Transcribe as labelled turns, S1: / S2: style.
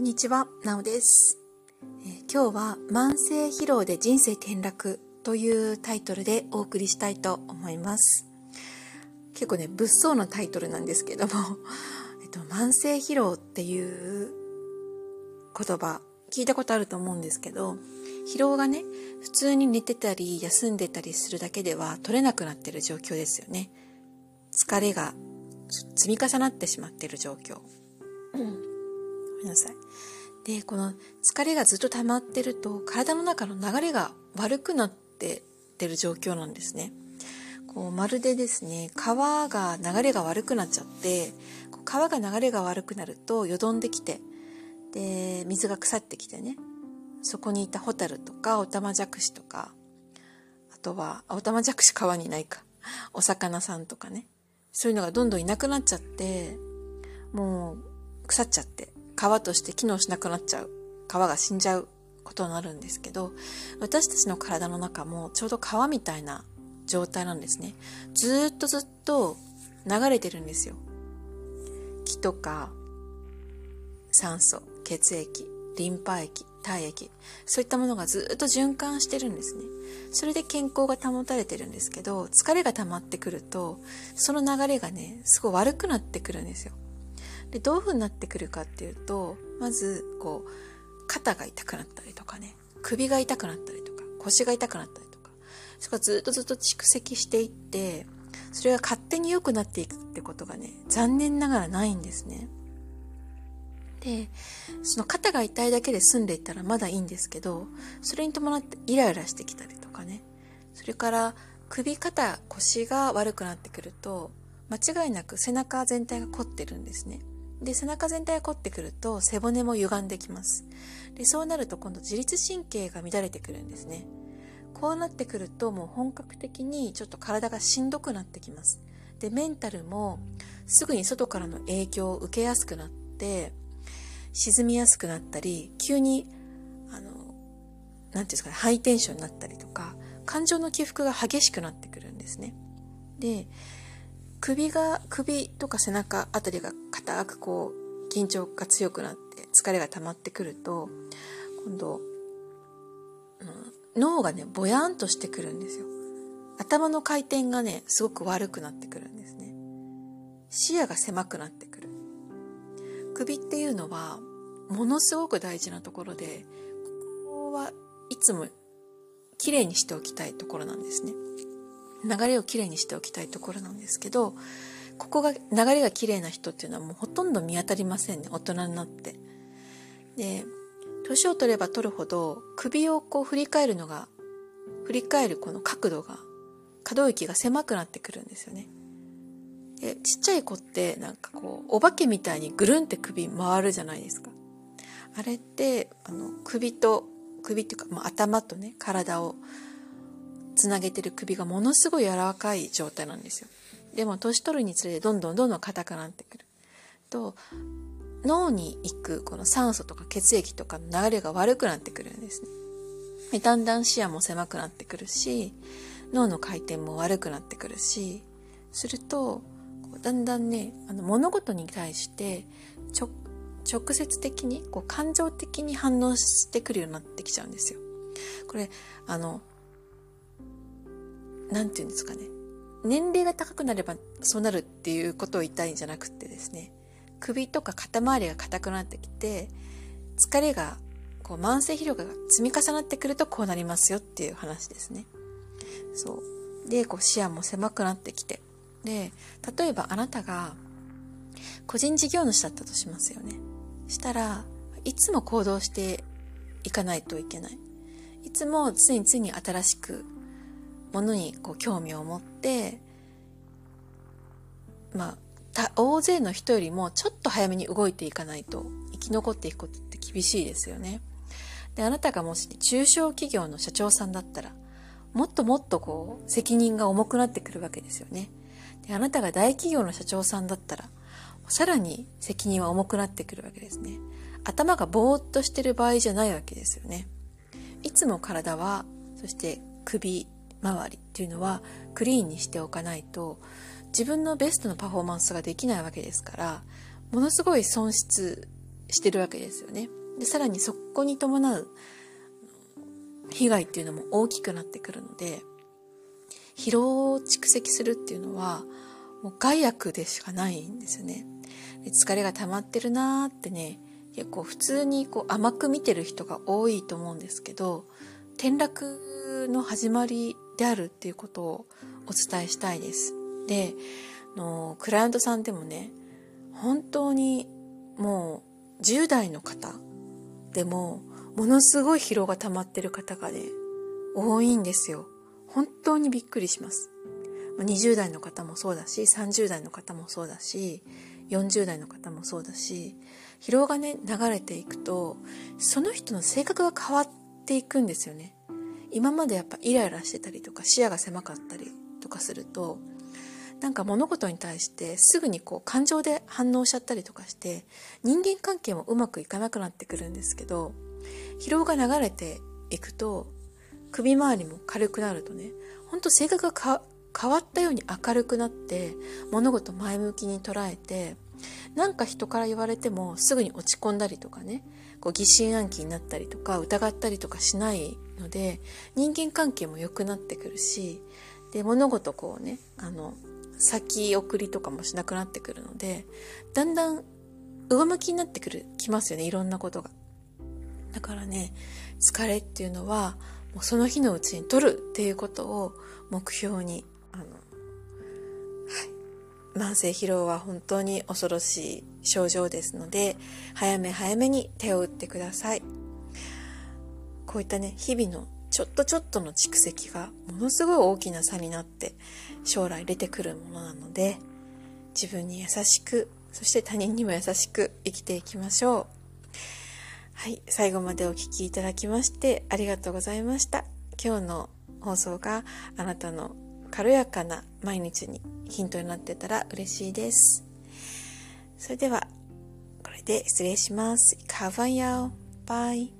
S1: こんにちは、なおです、えー今日は慢性疲労で人生転落というタイトルでお送りしたいと思います。結構ね、物騒なタイトルなんですけども、えっと、慢性疲労っていう言葉聞いたことあると思うんですけど、疲労がね、普通に寝てたり休んでたりするだけでは取れなくなってる状況ですよね。疲れが積み重なってしまってる状況。ごめんなさい。で、この疲れがずっと溜まってると、体の中の流れが悪くなってってる状況なんですね。こう、まるでですね、川が流れが悪くなっちゃって、こう川が流れが悪くなると、よどんできて、で、水が腐ってきてね、そこにいたホタルとか、オタマジャクシとか、あとは、オタマジャクシ川にないか、お魚さんとかね、そういうのがどんどんいなくなっちゃって、もう腐っちゃって、川として機能しなくなっちゃう。川が死んじゃうことになるんですけど、私たちの体の中もちょうど川みたいな状態なんですね。ずっとずっと流れてるんですよ。気とか、酸素、血液、リンパ液、体液、そういったものがずっと循環してるんですね。それで健康が保たれてるんですけど、疲れが溜まってくると、その流れがね、すごい悪くなってくるんですよ。で、どういう風になってくるかっていうと、まず、こう、肩が痛くなったりとかね、首が痛くなったりとか、腰が痛くなったりとか、それがずっとずっと蓄積していって、それが勝手に良くなっていくってことがね、残念ながらないんですね。で、その肩が痛いだけで済んでいったらまだいいんですけど、それに伴ってイライラしてきたりとかね、それから首、肩、腰が悪くなってくると、間違いなく背中全体が凝ってるんですね。で、背中全体が凝ってくると背骨も歪んできます。で、そうなると今度自律神経が乱れてくるんですね。こうなってくるともう本格的にちょっと体がしんどくなってきます。で、メンタルもすぐに外からの影響を受けやすくなって、沈みやすくなったり、急に、あの、なんていうんですかね、ハイテンションになったりとか、感情の起伏が激しくなってくるんですね。で、首が、首とか背中あたりが硬くこう、緊張が強くなって疲れが溜まってくると、今度、うん脳がね、ぼやんとしてくるんですよ。頭の回転がね、すごく悪くなってくるんですね。視野が狭くなってくる。首っていうのは、ものすごく大事なところで、ここはいつも綺麗にしておきたいところなんですね。流れをきれいにしておきたいところなんですけど、ここが、流れがきれいな人っていうのはもうほとんど見当たりませんね、大人になって。で、年を取れば取るほど、首をこう振り返るのが、振り返るこの角度が、可動域が狭くなってくるんですよね。で、ちっちゃい子ってなんかこう、お化けみたいにぐるんって首回るじゃないですか。あれって、あの、首と、首っていうか、まあ、頭とね、体をつなげてる首がものすごい柔らかい状態なんですよ。でも年取るにつれてどんどんどんどん硬くなってくる。と、脳に行くこの酸素とか血液とかの流れが悪くなってくるんですね。でだんだん視野も狭くなってくるし、脳の回転も悪くなってくるし、すると、だんだんね、あの物事に対して直接的に、こう感情的に反応してくるようになってきちゃうんですよ。これ、あの、なんて言うんですかね。年齢が高くなればそうなるっていうことを言いたいんじゃなくてですね、首とか肩周りが硬くなってきて、疲れが、こう慢性疲労が積み重なってくるとこうなりますよっていう話ですね。そう。で、こう視野も狭くなってきて。で、例えばあなたが個人事業主だったとしますよね。したらいつも行動していかないといけない。いつも常に常に新しくものにこう興味を持って、まあ、大勢の人よりもちょっと早めに動いていかないと生き残っていくことって厳しいですよね。で、あなたがもし中小企業の社長さんだったら、もっともっとこう責任が重くなってくるわけですよね。で、あなたが大企業の社長さんだったら、さらに責任は重くなってくるわけですね。頭がぼーっとしてる場合じゃないわけですよね。いつも体は、そして首周りっていうのはクリーンにしておかないと、自分のベストのパフォーマンスができないわけですから、ものすごい損失してるわけですよね。で、さらにそこに伴う被害っていうのも大きくなってくるので、疲労を蓄積するっていうのは、もう害悪でしかないんですよね。で疲れが溜まってるなーってね、結構普通にこう甘く見てる人が多いと思うんですけど、転落の始まりであるっていうことをお伝えしたいです。で、のクライアントさんでもね、本当にもう10代の方でもものすごい疲労が溜まってる方がね、多いんですよ。本当にびっくりします。20代の方もそうだし、30代の方もそうだし、40代の方もそうだし、疲労がね、流れていくと、その人の性格が変わっていくんですよね。今までやっぱイライラしてたりとか視野が狭かったりとかすると、なんか物事に対してすぐにこう感情で反応しちゃったりとかして人間関係もうまくいかなくなってくるんですけど疲労が流れていくと首周りも軽くなるとねほんと性格が変わったように明るくなって物事前向きに捉えてなんか人から言われてもすぐに落ち込んだりとかねこう疑心暗鬼になったりとか疑ったりとかしないので人間関係も良くなってくるしで物事こうねあの先送りとかもしなくなってくるので、だんだん上向きになってくる、きますよね、いろんなことが。だからね、疲れっていうのは、もうその日のうちに取るっていうことを目標に、あの、慢性疲労は本当に恐ろしい症状ですので、早め早めに手を打ってください。こういったね、日々のちょっとちょっとの蓄積がものすごい大きな差になって将来出てくるものなので自分に優しくそして他人にも優しく生きていきましょうはい最後までお聴きいただきましてありがとうございました今日の放送があなたの軽やかな毎日にヒントになってたら嬉しいですそれではこれで失礼します。カバンヤオ。バイ。